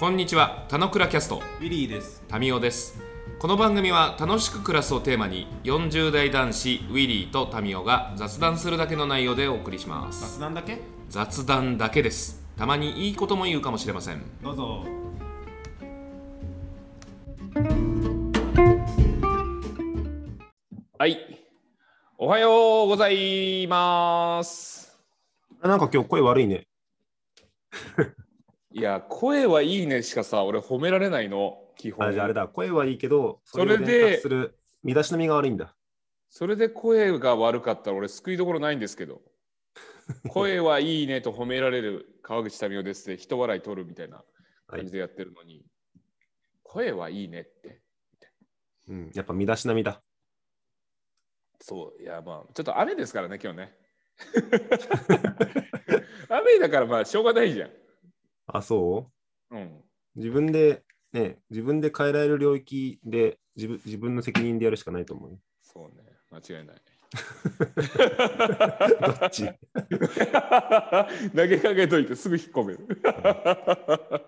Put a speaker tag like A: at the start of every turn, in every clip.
A: こんにちは、たのくらキャスト、
B: ウィリーです。
A: タミオです。この番組は楽しく暮らすをテーマに、40代男子ウィリーとタミオが雑談するだけの内容でお送りします。
B: 雑談だけ？
A: 雑談だけです。たまにいいことも言うかもしれません。
B: どうぞ。
A: はい。おはようございます。
B: あなんか今日声悪いね。
C: いや、声はいいねしかさ、俺褒められないの、基本。
B: あじゃああれだ、声はいいけど、
C: それで
B: 身だしなみが悪いんだ。
C: それで声が悪かったら俺救いどころないんですけど。声はいいねと褒められる川口民生ですって人笑い取るみたいな感じでやってるのに、声はいいねって。
B: うん、やっぱ身だしなみだ。
C: そう、いやまあ、ちょっと雨ですからね、今日ね。雨だからまあしょうがないじゃん。
B: あ、そう？
C: うん。
B: 自分で、ね、自分で変えられる領域で自分自分の責任でやるしかないと思うよ。
C: そうね、間違いない。
B: どっち？
C: 投げかけといてすぐ引っ込める。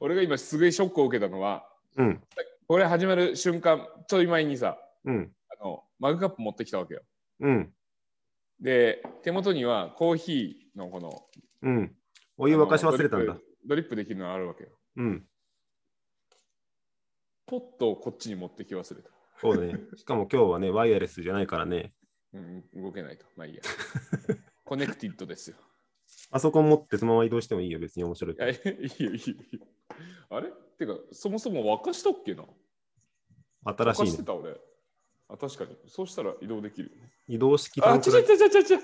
C: 俺が今すごいショックを受けたのは、
B: うん、
C: これ始まる瞬間、ちょい前にさ、
B: うん、
C: あのマグカップ持ってきたわけよ。
B: うん、
C: で、手元にはコーヒーのこの
B: うん。お湯沸かし忘れたんだ
C: ドリッ。プできるのがあるわけよ。
B: うん、
C: ポットをこっちに持ってき忘れた。
B: そうだね。しかも今日はね、ワイヤレスじゃないからね、
C: うん、動けないと。まあいいや。 connected ですよ。
B: パソコン持ってそのまま移動してもいいよ、別に面白い
C: いや。いいよ、いいよ。あれ？てか、そもそも沸かしたっけな？
B: 新しいね。
C: 沸かしてた俺。あ、確かに。そうしたら移動できる。
B: 移動式
C: あ、ちゃちゃちゃちゃちゃ。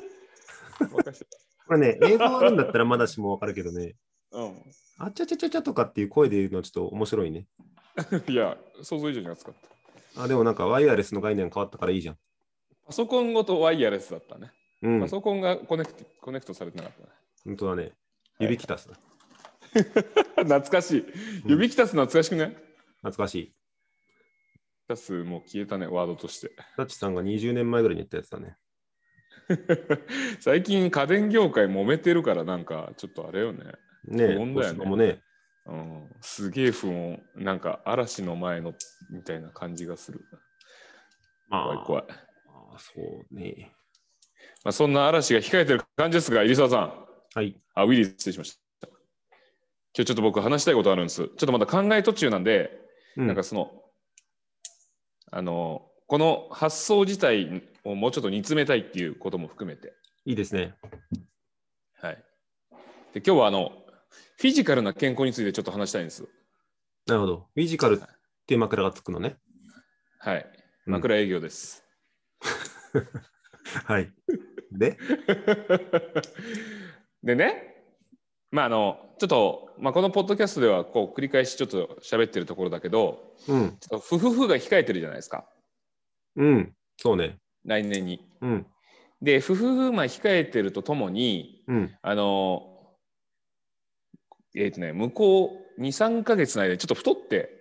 C: 沸かして
B: これね、映像あるんだったらまだしもわかるけどね、
C: た。うん。
B: あちゃちゃちゃちゃとかっていう声で言うのはちょっと面白いね。
C: いや、想像以上に熱かった。
B: あ、でもなんかワイヤレスの概念変わったからいいじゃん。
C: パソコンごとワイヤレスだったね。
B: うん
C: パ、ソコンがコネクトコネクトされてなかっ
B: 本当だね。指きたすだ。
C: たね。懐かしい。指きたす懐かしくね
B: 懐かしい。
C: きたすもう消えたね、ワードとして。
B: タッチさんが20年前ぐらいに言ったやつだね。
C: 最近家電業界揉めてるからなんかちょっっとあれよね。
B: ねえ、
C: ね
B: 星子もね。
C: うん、すげえ不穏。なんか嵐の前のみたいな感じがする。怖い怖い。
B: あそうね。
C: まあ、そんな嵐が控えてる感じですが、入澤さん。
B: はい。
C: あ、ウィリー失礼しました。今日ちょっと僕話したいことあるんです。ちょっとまだ考え途中なんで、
B: うん、
C: なんかその、あの、この発想自体をもうちょっと煮詰めたいっていうことも含めて。
B: いいですね。
C: はい。で、今日はあの、フィジカルな健康についてちょっと話したいんです。
B: なるほど。フィジカルっていう枕がつくのね。
C: はい。
B: うん
C: 枕営業です。
B: はい。で、
C: でね、まああの、ちょっと、まあ、このポッドキャストではこう繰り返しちょっと喋ってるところだけど、
B: うん。
C: ちょっと夫婦が控えてるじゃないですか、
B: うん。そうね。
C: 来年に。
B: うん。
C: で、夫婦まあ控えてるとともに、
B: うん。
C: あの、えっ、とね、向こう2、3ヶ月の間にちょっと太って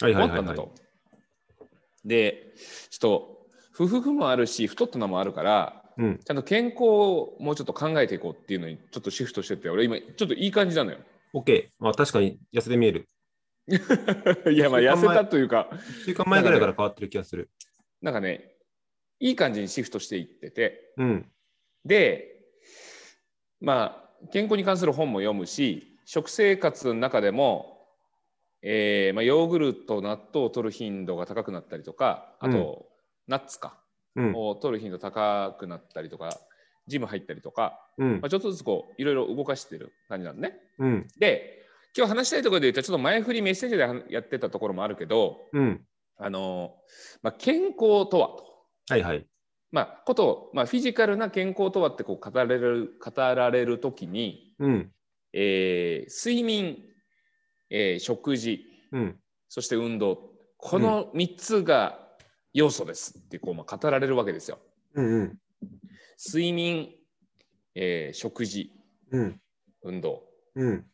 B: はいはいはい、
C: 思ったんだと。
B: はい。
C: で、ちょっと、夫婦もあるし、太ったのもあるから、
B: うん。
C: ちゃんと健康をもうちょっと考えていこうっていうのにちょっとシフトしてて、俺今ちょっといい感じなのよ。
B: OK。まあ確かに痩せて見える。
C: いや、まあ痩せたというか、
B: 1週間前ぐらいから変わってる気がする。
C: なんかね、いい感じにシフトしていってて、
B: うん。
C: で、まあ、健康に関する本も読むし、食生活の中でも、えーまあ、ヨーグルト、納豆を取る頻度が高くなったりとか、あと、ナッツか、
B: うん。
C: を取る頻度高くなったりとか、ジム入ったりとか、
B: うん
C: まあ、。ちょっとずつこう、いろいろ動かしてる感じなんでね。
B: うん。
C: で、今日話したいところで言ったら、ちょっと前振りメッセージでやってたところもあるけど、
B: うん。
C: あのまあ、健康とはと。
B: はいはい。
C: まあ、ことを、まあ、フィジカルな健康とはってこう語られる語られるときに、
B: うん。
C: えー睡眠、えー食事、
B: うん。
C: そして運動、この3つが要素ですってこう、まあ、語られるわけですよ。
B: うん。うん。
C: 睡眠、えー食事、
B: うん。
C: 運動。
B: うん。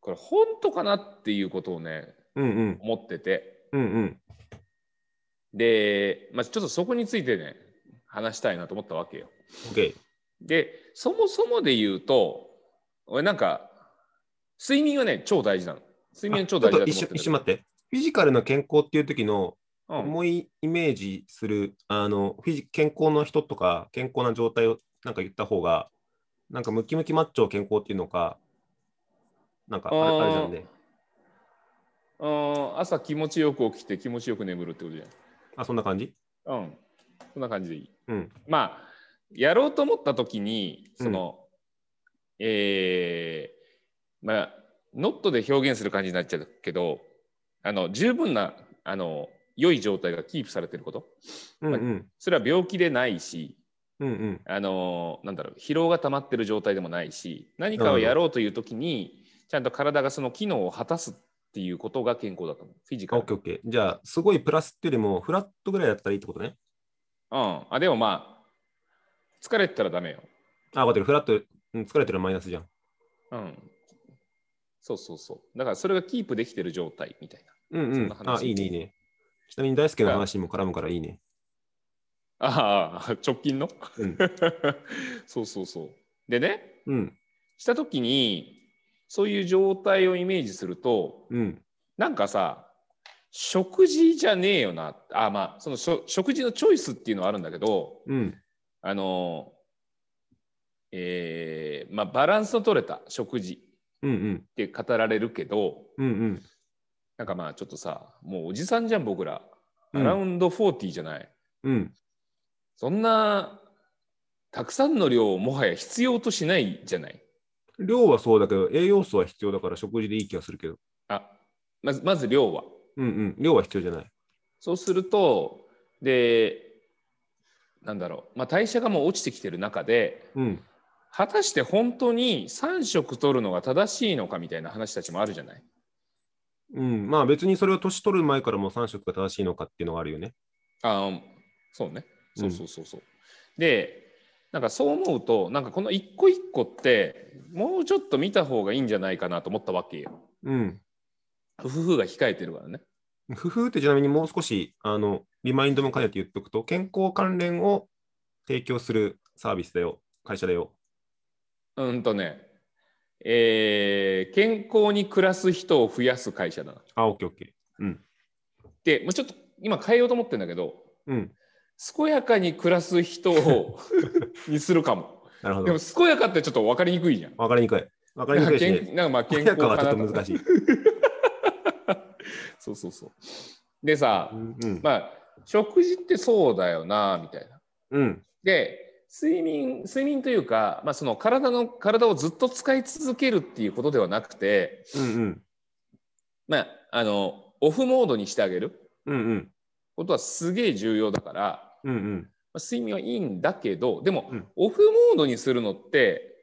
C: これ本当かなっていうことをね、
B: うん。うん。
C: 思ってて。
B: うん。うん。
C: で、まあ、ちょっとそこについてね、話したいなと思ったわけよ。
B: OK。
C: で、そもそもで言うと、俺なんか、睡眠はね、超大事なの。睡眠は超大事だと思って
B: 一瞬待って。フィジカルの健康っていう時の
C: うん、
B: 思いイメージする、あのフィジ健康の人とか健康な状態をなんか言った方が、なんかムキムキマッチョ健康っていうのか、なんかあれ
C: あー
B: あれじゃんね。
C: うん朝気持ちよく起きて気持ちよく眠るってことじ
B: あ、そんな感じ？
C: ゃん。うん。そんな感じでいい。
B: うん。
C: まあ、やろうと思った時に、その、えーまあ、ノットで表現する感じになっちゃうけど、あの十分なあの良い状態がキープされてること、
B: うんうん。
C: それは病気でないし、
B: うんうん。
C: あのなんだろう疲労が溜まってる状態でもないし何かをやろうという時にちゃんと体がその機能を果たすっていうことが健康だと思うフィジカル
B: オッケーオッケー。じゃあ、すごいプラスっていうよりも、フラットぐらいだったらいいってことね。
C: うんあでもまあ疲れてたらダメよ
B: あ、分かってる。フラット、うん疲れてるマイナスじゃん。
C: うんそうそうそうだからそれがキープできてる状態みたいな
B: うんうん
C: そん
B: あ、いいね、いいね。ちなみに大輔の話にも絡むからいいね。
C: ああ直近の？
B: うん。
C: そうそうそうでね
B: うん。
C: した時にそういう状態をイメージすると
B: うん。
C: なんかさ食事じゃねえよなあまあそのしょ食事のチョイスっていうのはあるんだけど
B: うん。
C: あのえーまあバランスの取れた食事
B: うんうん。
C: って語られるけど
B: うんうん。
C: なんかまあちょっとさもうおじさんじゃん僕ら、
B: うん
C: アラウンド40じゃない
B: うん。
C: そんなたくさんの量をもはや必要としないじゃない
B: 量はそうだけど、栄養素は必要だから食事でいい気がするけど。
C: あまずまず量は
B: うんうん。量は必要じゃない。
C: そうするとでなんだろう、まあ、代謝がもう落ちてきてる中で
B: うん。
C: 果たして本当に3食取るのが正しいのかみたいな話たちもあるじゃない？
B: うん。まあ別にそれを年取る前からも3食が正しいのかっていうのがあるよね。
C: あーそうねそうそうそうそう、でなんかそう思うとなんかこの一個一個ってもうちょっと見た方がいいんじゃないかなと思ったわけよ
B: うん。
C: 夫婦が控えてるからね
B: 工夫ってちなみにもう少し、あの、リマインドも兼ねて言っておくと、健康関連を提供するサービスだよ。会社だよ。
C: うんとねえー健康に暮らす人を増やす会社だな
B: あ、オッケーオッケー。うん。
C: でもうちょっと今変えようと思ってるんだけど
B: うん。
C: 健やかに暮らす人を にするかも
B: なるほど
C: でも。健やかってちょっと分かりにくいじゃん
B: わかりにくい。わかりにくいし、
C: 健
B: ね。
C: なんかまあ健
B: 健康
C: 康かな
B: はちょっと難しい。
C: そうそうそうでさ、
B: うんうん。
C: まあ食事ってそうだよなみたいな
B: うん。
C: で睡眠睡眠というか、まあ、その体の体をずっと使い続けるっていうことではなくて
B: うんうん。
C: まああのオフモードにしてあげる
B: うんうん。
C: ことはすげえ重要だから、
B: うんうん。
C: まあ、睡眠はいいんだけどでも、
B: うん
C: オフモードにするのって、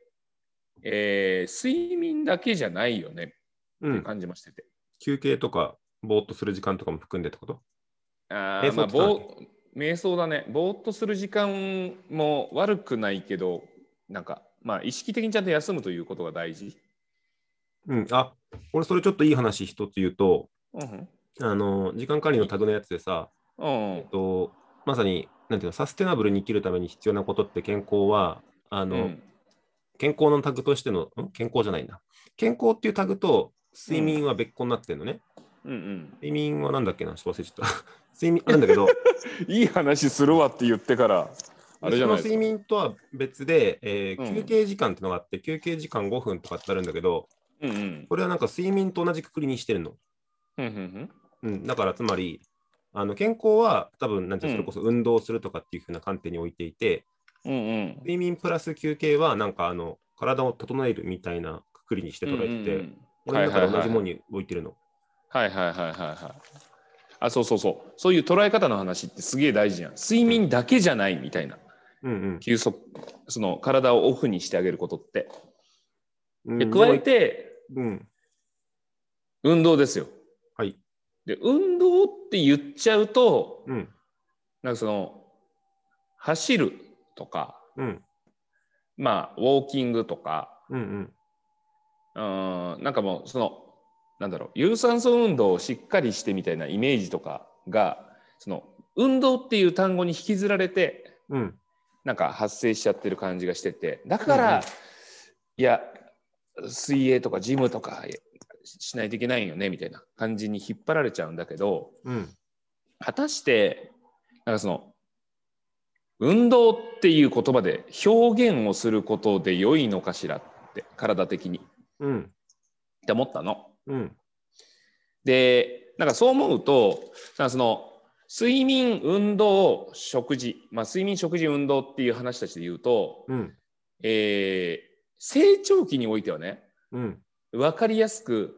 C: えー睡眠だけじゃないよねって
B: うん。
C: 感じましてて。
B: 休憩とか、ぼーっとする時間とかも含んでってこと？
C: あーまあ、ぼー瞑想だね。ぼーっとする時間も悪くないけど、なんか、まあ、意識的にちゃんと休むということが大事。
B: うん。あ、俺それちょっといい話一つ言うと、
C: うん
B: あの、時間管理のタグのやつでさ、
C: うん。
B: えっと、まさに、なんていうの、サステナブルに生きるために必要なことって健康は、あの、
C: うん
B: 健康のタグとしての、ん？健康じゃないな。健康っていうタグと睡眠は別個になってるのね。
C: うん
B: 睡眠はなんだっけな、忘れちゃった。睡眠、あるんだけど、
C: うん、いい話するわって言ってから、あれじゃない
B: その睡眠とは別で、えー
C: うん
B: 休憩時間ってのがあって、休憩時間5分とかってあるんだけど、
C: うんうん。
B: これはなんか睡眠と同じくくりにしてるの。
C: うんうん
B: うん、だからつまり、あの健康は多分なんてそれこそ運動するとかっていうふうな観点に置いていて、
C: うんうん。
B: 睡眠プラス休憩はなんかあの体を整えるみたいなくくりにして捉えてて、
C: うんうん
B: 俺の中で同じもの
C: はい
B: に置いてるの。
C: はいはいはいはいはい。あ、そうそうそう。そういう捉え方の話ってすげえ大事じゃん。睡眠だけじゃないみたいな。
B: うん
C: 休息、その体をオフにしてあげることって。
B: うん。
C: で加えて、
B: うん、
C: 運動ですよ。
B: はい。
C: で、運動って言っちゃうと、
B: うん、
C: なんかその、走るとか、
B: うん、
C: まあ、ウォーキングとか、
B: うん、うん。
C: うん、なんかもう、その、なんだろう、有酸素運動をしっかりしてみたいなイメージとかが、その、運動っていう単語に引きずられて、
B: うん、
C: なんか発生しちゃってる感じがしてて、だから、
B: うんうん
C: いや、水泳とかジムとかしないといけないよねみたいな感じに引っ張られちゃうんだけど
B: うん。
C: 果たしてなんかその運動っていう言葉で表現をすることで良いのかしらって体的に
B: うん。
C: って思ったの。
B: うん。
C: でなんかそう思うとその睡眠運動食事、まあ、睡眠食事運動っていう話たちで言うと、
B: うん。
C: えー成長期においてはね
B: うん。
C: 分かりやすく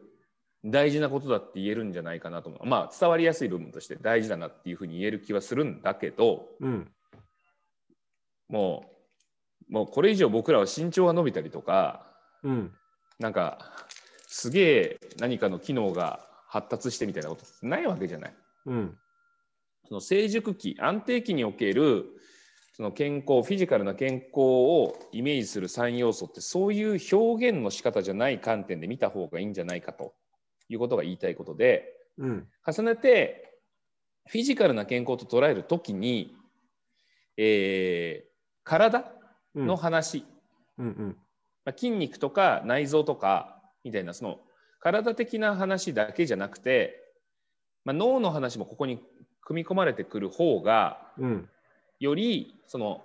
C: 大事なことだって言えるんじゃないかなと思うまあ伝わりやすい部分として大事だなっていうふうに言える気はするんだけど
B: うん。
C: もうもうこれ以上僕らは身長が伸びたりとか
B: うん。
C: なんかすげえ何かの機能が発達してみたいなことないわけじゃない。
B: うん。
C: その成熟期安定期におけるその健康フィジカルな健康をイメージする3要素ってそういう表現の仕方じゃない観点で見た方がいいんじゃないかということが言いたいことで
B: うん。
C: 重ねてフィジカルな健康と捉えるときに、えー体
B: うん。
C: の話、
B: うん。うん。
C: まあ、筋肉とか内臓とかみたいなその体的な話だけじゃなくて、まあ、脳の話もここに組み込まれてくる方が
B: うん。
C: よりその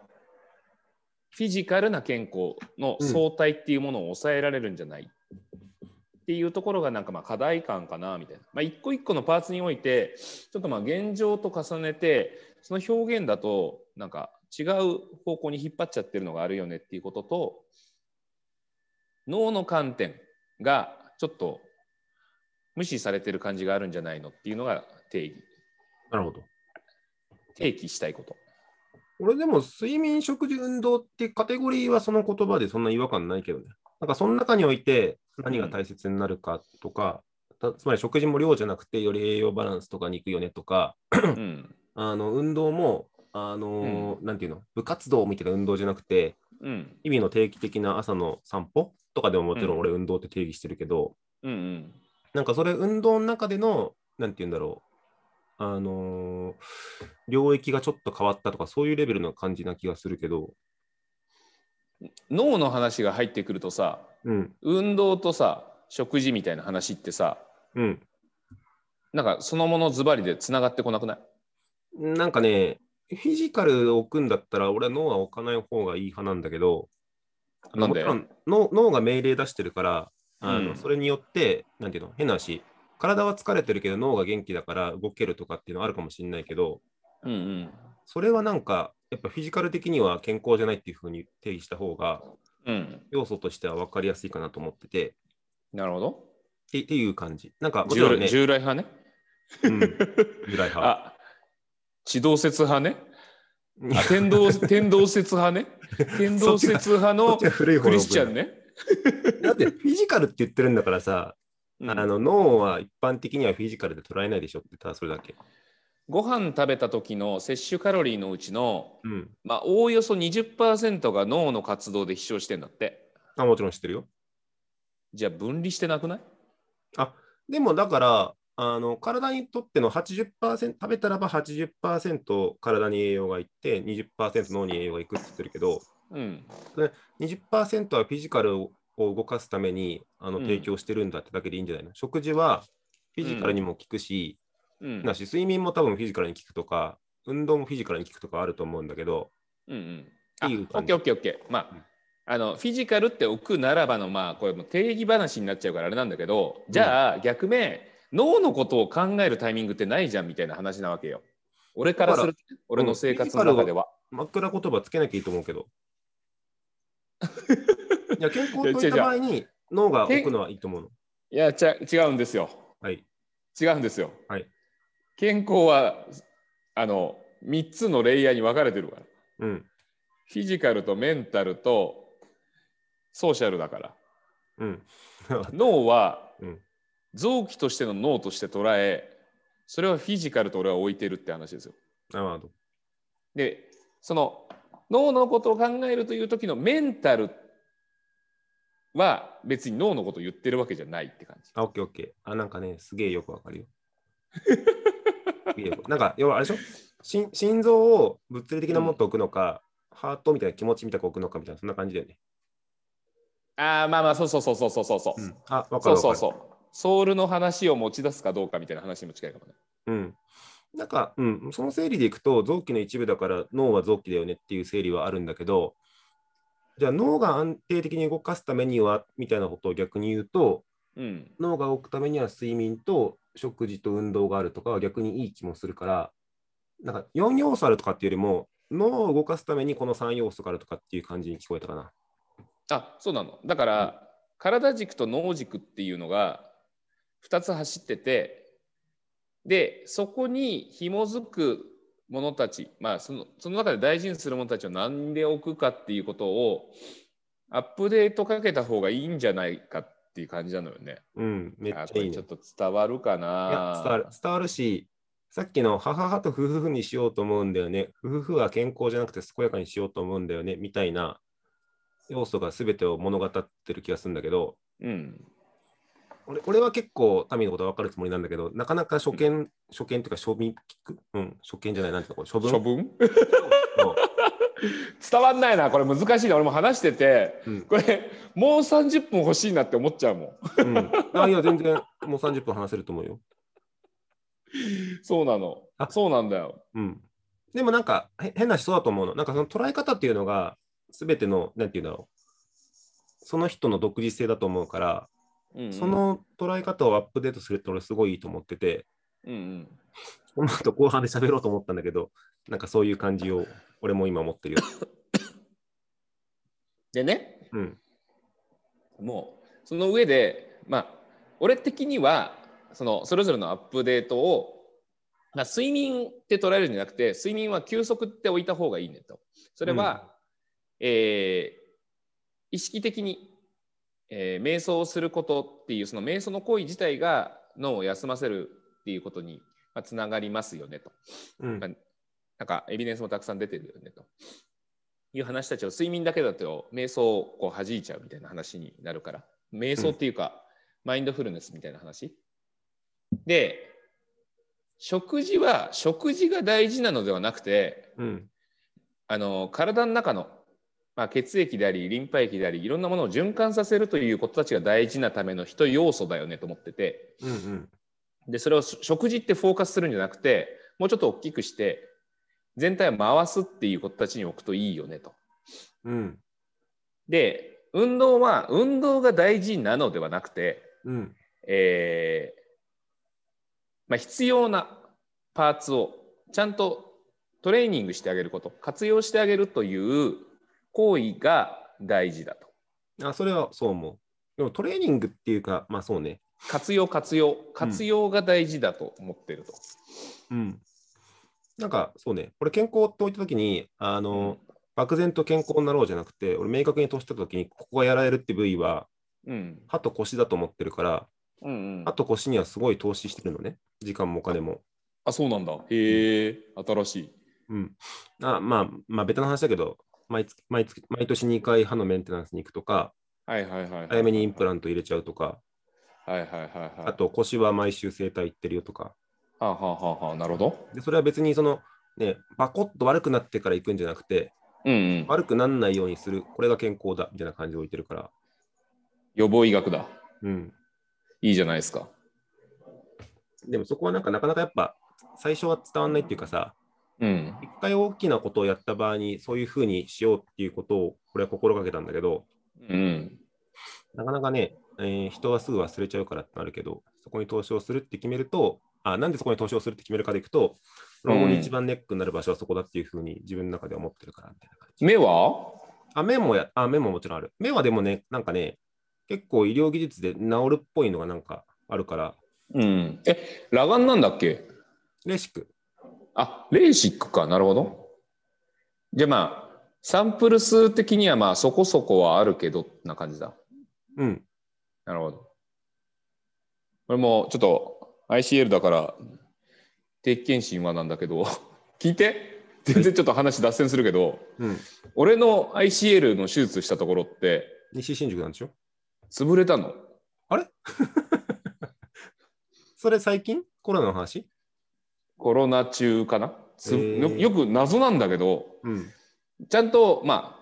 C: フィジカルな健康の相対っていうものを抑えられるんじゃない、っていうところがなんかまあ課題感かなみたいな、まあ、一個一個のパーツにおいてちょっとまあ現状と重ねてその表現だとなんか違う方向に引っ張っちゃってるのがあるよねっていうことと脳の観点がちょっと無視されてる感じがあるんじゃないのっていうのが定義
B: なるほど。
C: 提起したいこと。
B: 俺でも睡眠、食事、運動ってカテゴリーはその言葉でそんな違和感ないけどね。なんかその中において何が大切になるかとか、たつまり食事も量じゃなくてより栄養バランスとかに行くよねとか、
C: うん
B: あの運動も、あのーなんていうの、部活動みたいな運動じゃなくて、
C: うん。
B: 日々の定期的な朝の散歩とかでももちろ
C: うん。ん
B: 俺運動って定義してるけど、
C: うんうん。
B: なんかそれ運動の中での、なんて言うんだろう、あのー領域がちょっと変わったとか、そういうレベルの感じな気がするけど、
C: 脳の話が入ってくるとさ
B: うん、
C: 運動とさ食事みたいな話ってさ
B: うん。
C: なんかそのものズバリでつながってこなくない？
B: なんかね、フィジカルを置くんだったら、俺は脳は置かない方がいい派なんだけど、
C: なんで？
B: もちろん脳脳が命令出してるから、あの
C: うん。
B: それによって、なんていうの、変な話、体は疲れてるけど脳が元気だから動けるとかっていうのはあるかもしれないけど、
C: うんうん。
B: それはなんか、やっぱフィジカル的には健康じゃないっていうふうに定義した方が、
C: うん。
B: 要素としては分かりやすいかなと思ってて、っ
C: なるほど。
B: てっていう感じ。なんか、もちろんね、
C: 従来派ね。
B: うん、従来派。
C: あ地動説派ね？あ天動 天動説派ね？天動説派のクリスチャンね、
B: だってフィジカルって言ってるんだからさ、
C: うん。
B: あの脳は一般的にはフィジカルで捉えないでしょって、ただそれだけ。
C: ご飯食べた時の摂取カロリーのうちの
B: うん。
C: まあおおよそ20%が脳の活動で飛翔してんだって。
B: あもちろん知ってるよ。
C: じゃあ分離してなくない？
B: でもだから、あの体にとっての80%、食べたらば80%体に栄養がいって、20%脳に栄養がいくって言ってるけど、
C: うん。
B: 20%はフィジカルを動かすためにあの
C: うん
B: 提供してるんだってだけでいいんじゃないの、食事はフィジカルにも効くし、
C: うん。
B: なし睡眠も多分フィジカルに効くとか、運動もフィジカルに効くとかあると思うんだけど、
C: うんうん。あ
B: いい感じ。
C: オッケーオッケーオッケー。まあ、
B: うん。
C: あのフィジカルって置くならばのまあこれも定義話になっちゃうからあれなんだけどじゃあ逆目脳のことを考えるタイミングってないじゃんみたいな話なわけよ俺からすると俺の生活の中では、
B: 枕言葉つけなきゃいいと思うけど。いや健康といった場合に脳が置くのはいいと思うの。
C: いやちゃ違うんですよ
B: はい。
C: 違うんですよ、
B: はい
C: 健康はあの3つのレイヤーに分かれてるから
B: うん。
C: フィジカルとメンタルとソーシャルだから
B: うん。
C: 脳は
B: うん
C: 臓器としての脳として捉えそれはフィジカルと俺は置いてるって話ですよ。
B: なるほど。
C: でその脳のことを考えるという時のメンタルは別に脳のことを言ってるわけじゃないって感じ。
B: あ、オッケーオッケー。あ、なんかね、すげえよくわかるよ。なんか、要はあれでしょ？心心臓を物理的なものと置くのか、ハートみたいな気持ちみたいな置くのかみたいな、そんな感じだよね。
C: ああまあまあそうそうそうそうそうそうそう、
B: うん、あ、わか
C: そう
B: るわかる。
C: そうそうソウルの話を持ち出すかどうかみたいな話にも近いかもね。
B: うん。なんか、うん、その整理でいくと、臓器の一部だから脳は臓器だよねっていう整理はあるんだけど、じゃあ脳が安定的に動かすためにはみたいなことを逆に言うと、
C: うん。
B: 脳が動くためには睡眠と食事と運動があるとかは逆にいい気もするから、なんか4要素あるとかっていうよりも、脳を動かすためにこの3要素があるとかっていう感じに聞こえたかな。
C: あそうなの。だから、体軸と脳軸っていうのが2つ走っててでそこに紐づくものたちまあそのその中で大事にするものたちを何で置くかっていうことをアップデートかけた方がいいんじゃないかっていう感じなのよね。
B: うん、めっ
C: あ
B: ちゃいいね。
C: ちょっと伝わるかな。
B: 伝わる。伝わるし、さっきの母母と夫婦にしようと思うんだよね、夫婦は健康じゃなくて健やかにしようと思うんだよねみたいな要素が全てを物語ってる気がするんだけど、
C: うん
B: 俺俺は結構民のことは分かるつもりなんだけど、なかなか初見、初見というか庶民聞く、うん、初見じゃない、なんていうの、これ処分
C: 伝わんないなこれ難しいな俺も話してて
B: うん
C: これもう30分欲しいなって思っちゃうもん。
B: うん、あいや、全然もう30分話せると思うよ。
C: そうなの
B: あ
C: そうなんだよ。
B: うん。でもなんかへ変な人だと思うの。なんかその捉え方っていうのが、すべての、なんていうんだろう。その人の独自性だと思うから、
C: うんうん
B: その捉え方をアップデートするって俺すごいいいと思ってて、
C: うんうん
B: この後後半で喋ろうと思ったんだけど、なんかそういう感じを俺も今思ってるよ。
C: でね
B: うん。
C: もうその上でまあ俺的にはそのそれぞれのアップデートを、まあ、睡眠って捉えるんじゃなくて睡眠は休息って置いた方がいいねと。それは、えー意識的に、えー瞑想をすることっていうその瞑想の行為自体が脳を休ませるっていうことにまあつながりますよねと。
B: うん
C: まあなんかエビデンスもたくさん出てるよねという話たちを睡眠だけだと瞑想をこう弾いちゃうみたいな話になるから瞑想っていうか、マインドフルネスみたいな話で食事は食事が大事なのではなくて
B: うん。
C: あの体の中の、まあ、血液でありリンパ液でありいろんなものを循環させるということたちが大事なための一要素だよねと思ってて
B: うんうん。
C: でそれを食事ってフォーカスするんじゃなくてもうちょっと大きくして全体を回すっていうことたちに置くといいよねと。
B: うん。
C: で運動は運動が大事なのではなくて、
B: うん。
C: えーまあ、必要なパーツをちゃんとトレーニングしてあげること活用してあげるという行為が大事だと。
B: あ、それはそう思う。でもトレーニングっていうか、まあそうね。
C: 活用活用活用が大事だと思ってると。
B: うん。なんかそうね、俺健康って置いたときに、あの、漠然と健康になろうじゃなくて、俺明確に年取ったときに、ここがやられるって部位は、
C: うん
B: 歯と腰だと思ってるから、
C: うんうん
B: 歯と腰にはすごい投資してるのね。時間もお金も。
C: あそうなんだ。へえ新しい。
B: うん。あまあ、まあ、ベタな話だけど、毎月毎月毎年2回歯のメンテナンスに行くとか、
C: はいはいはいはい。
B: 早めにインプラ
C: ン
B: ント入れちゃうとか、
C: ト。はいはいはいはい。
B: あと腰は毎週整体行ってるよとか。
C: はあはあはあはあなるほど。
B: で、それは別にその、ね、バコッと悪くなってから行くんじゃなくて、
C: うんうん。
B: 悪くならないようにする、これが健康だみたいな感じで置いてるから。
C: 予防医学だ。
B: うん。
C: いいじゃないですか。
B: でもそこはなんかなかなかやっぱ最初は伝わんないっていうかさ、
C: うん。
B: 一回大きなことをやった場合にそういうふうにしようっていうことをこれは心がけたんだけど、
C: うん。
B: なかなかね、えー人はすぐ忘れちゃうからってなるけど、そこに投資をするって決めると、あなんでそこに投資をするって決めるかでいくと、老後に一番ネックになる場所はそこだっていうふうに自分の中で思ってるからみたいな感じ。
C: 目は？
B: あ、目もや、あ、目ももちろんある。目はでもね、なんかね、結構医療技術で治るっぽいのがなんかあるから、
C: うん。え、裸眼なんだっけ？
B: レーシック。
C: あ、レーシックか。なるほど。じゃあまあ、サンプル数的にはまあそこそこはあるけどな感じだ。
B: うん。
C: なるほど。これもちょっと ICL だから定期検診はなんだけど、聞いて全然ちょっと話脱線するけど、
B: うん。
C: 俺の ICL の手術したところって
B: 西新宿なんでしょ？
C: 潰れたの。
B: あれ？それ最近？コロナの話？
C: コロナ中かな、よよく謎なんだけど、
B: うん。
C: ちゃんと、ま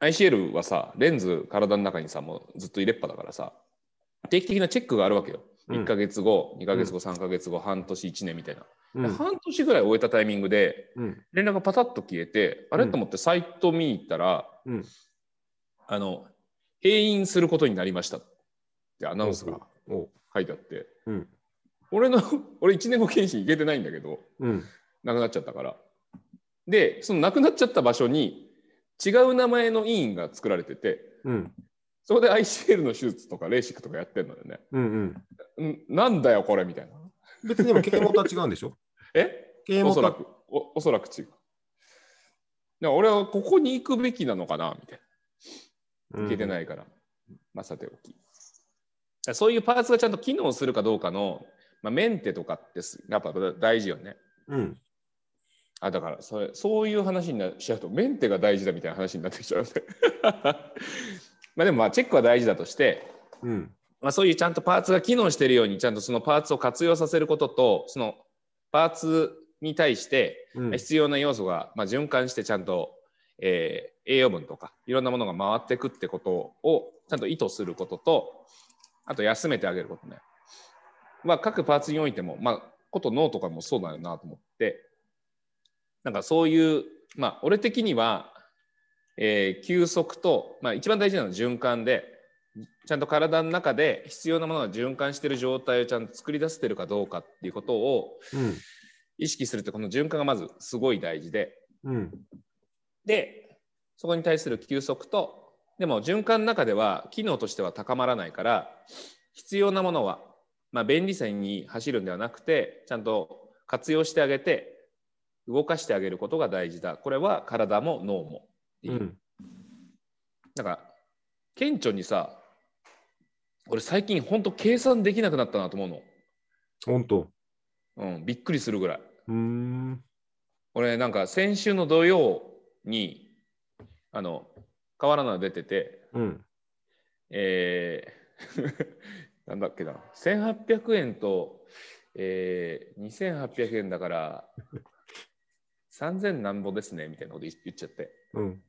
C: あ、ICL はさ、レンズ体の中にさ、もうずっと入れっぱだからさ、定期的なチェックがあるわけよ。
B: うん
C: 1ヶ月後、2ヶ月後、3ヶ月後、半年、1年みたいな。で
B: うん。
C: 半年ぐらい終えたタイミングで、
B: うん。
C: 連絡がパタッと消えて、あれ？
B: うん
C: と思ってサイト見に行ったら、
B: うん。
C: あの、閉院することになりましたってアナウンスが
B: お
C: 書いてあって、
B: うん。
C: 俺の、俺1年後検診行けてないんだけど、
B: うん。
C: なくなっちゃったから。で、そのなくなっちゃった場所に違う名前の医院が作られてて、
B: うん。
C: そこで ICL の手術とかレーシックとかやってんのよね。
B: うん。うん。
C: んなんだよ、これみたいな。
B: 別にでも経元は違うんでしょ？
C: え？
B: 経
C: おそらく、おおそらく違う。俺はここに行くべきなのかなみたいな。行けてないから。まあ、さておき。そういうパーツがちゃんと機能するかどうかの、まあ、メンテとかってすやっぱ大事よね。
B: うん。
C: あだからそれそういう話になしちゃうとメンテが大事だみたいな話になってきちゃうね。まあでもまあチェックは大事だとして、
B: うん。
C: まあ、そういうちゃんとパーツが機能しているようにちゃんとそのパーツを活用させることとそのパーツに対して
B: うん。
C: 必要な要素がまあ循環してちゃんと、えー栄養分とかいろんなものが回っていくってことをちゃんと意図することとあと休めてあげることね。まあ、各パーツにおいても、まあ、こと脳とかもそうだよなと思ってなんかそういうまあ俺的には、えー休息と、まあ、一番大事なのは循環でちゃんと体の中で必要なものが循環している状態をちゃんと作り出せてるかどうかっていうことを
B: うん。
C: 意識するってこの循環がまずすごい大事で
B: うん。
C: でそこに対する休息とでも循環の中では機能としては高まらないから必要なものは、まあ、便利さに走るんではなくてちゃんと活用してあげて動かしてあげることが大事だこれは体も脳もう、
B: うん。
C: なんか顕著にさ俺最近ほんと計算できなくなったなと思うの、
B: 本当。
C: うん、びっくりするぐらいう
B: ーん。
C: 俺なんか先週の土曜にあの河原菜出てて
B: うん。
C: えーなんだっけな1800円と、えー、2800円だから 3000なんぼですねみたいなこと言っちゃって
B: うん。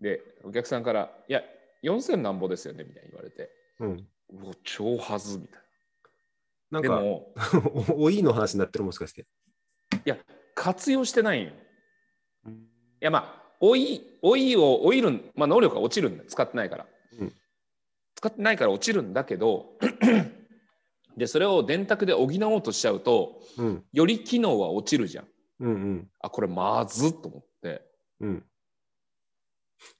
C: でお客さんから「いや4000なんぼですよね」みたいに言われて
B: うん。
C: 「うお超はず」みたいな。
B: なんか、
C: でも
B: おおいいの話になってるもしかして。
C: いや活用してないんよ。
B: うん。
C: いやまあ老い老いを老いる、まあ、能力が落ちるんだ使ってないから、
B: うん
C: 使ってないから落ちるんだけど でそれを電卓で補おうとしちゃうと
B: うん。
C: より機能は落ちるじゃん
B: うん。うん。
C: あこれまずっと思って
B: うん。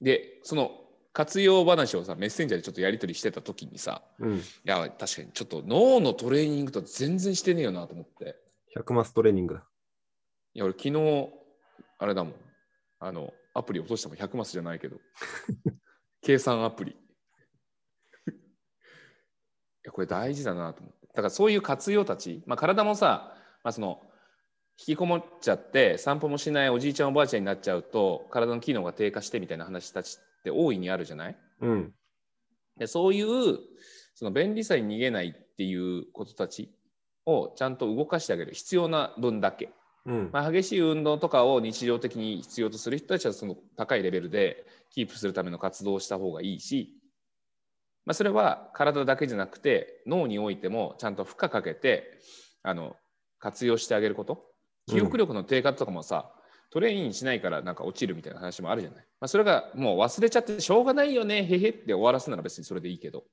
C: でその活用話をさメッセンジャーでちょっとやり取りしてた時にさ
B: うん。
C: いや確かにちょっと脳のトレーニングと全然してねえよなと思って
B: 100マストレーニングだ。
C: いや俺昨日あれだもんあのアプリ落としたもん100マスじゃないけど 計算アプリこれ大事だなと思ってだからそういう活用たち、まあ、体もさ、まあ、その引きこもっちゃって散歩もしないおじいちゃんおばあちゃんになっちゃうと体の機能が低下してみたいな話たちって大いにあるじゃない？
B: うん。
C: でそういうその便利さに逃げないっていうことたちをちゃんと動かしてあげる必要な分だけ
B: うん。
C: まあ、激しい運動とかを日常的に必要とする人たちはその高いレベルでキープするための活動をした方がいいし、まあ、それは体だけじゃなくて脳においてもちゃんと負荷かけてあの活用してあげること記憶力の低下とかもさ、トレーニングしないからなんか落ちるみたいな話もあるじゃない、まあ、それがもう忘れちゃってしょうがないよねへへって終わらすなら別にそれでいいけど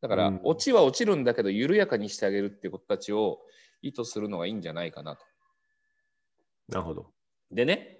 C: だから、
B: うん
C: 落ちは落ちるんだけど緩やかにしてあげるっていうことたちを意図するのがいいんじゃないかなと。
B: なるほど。
C: でね、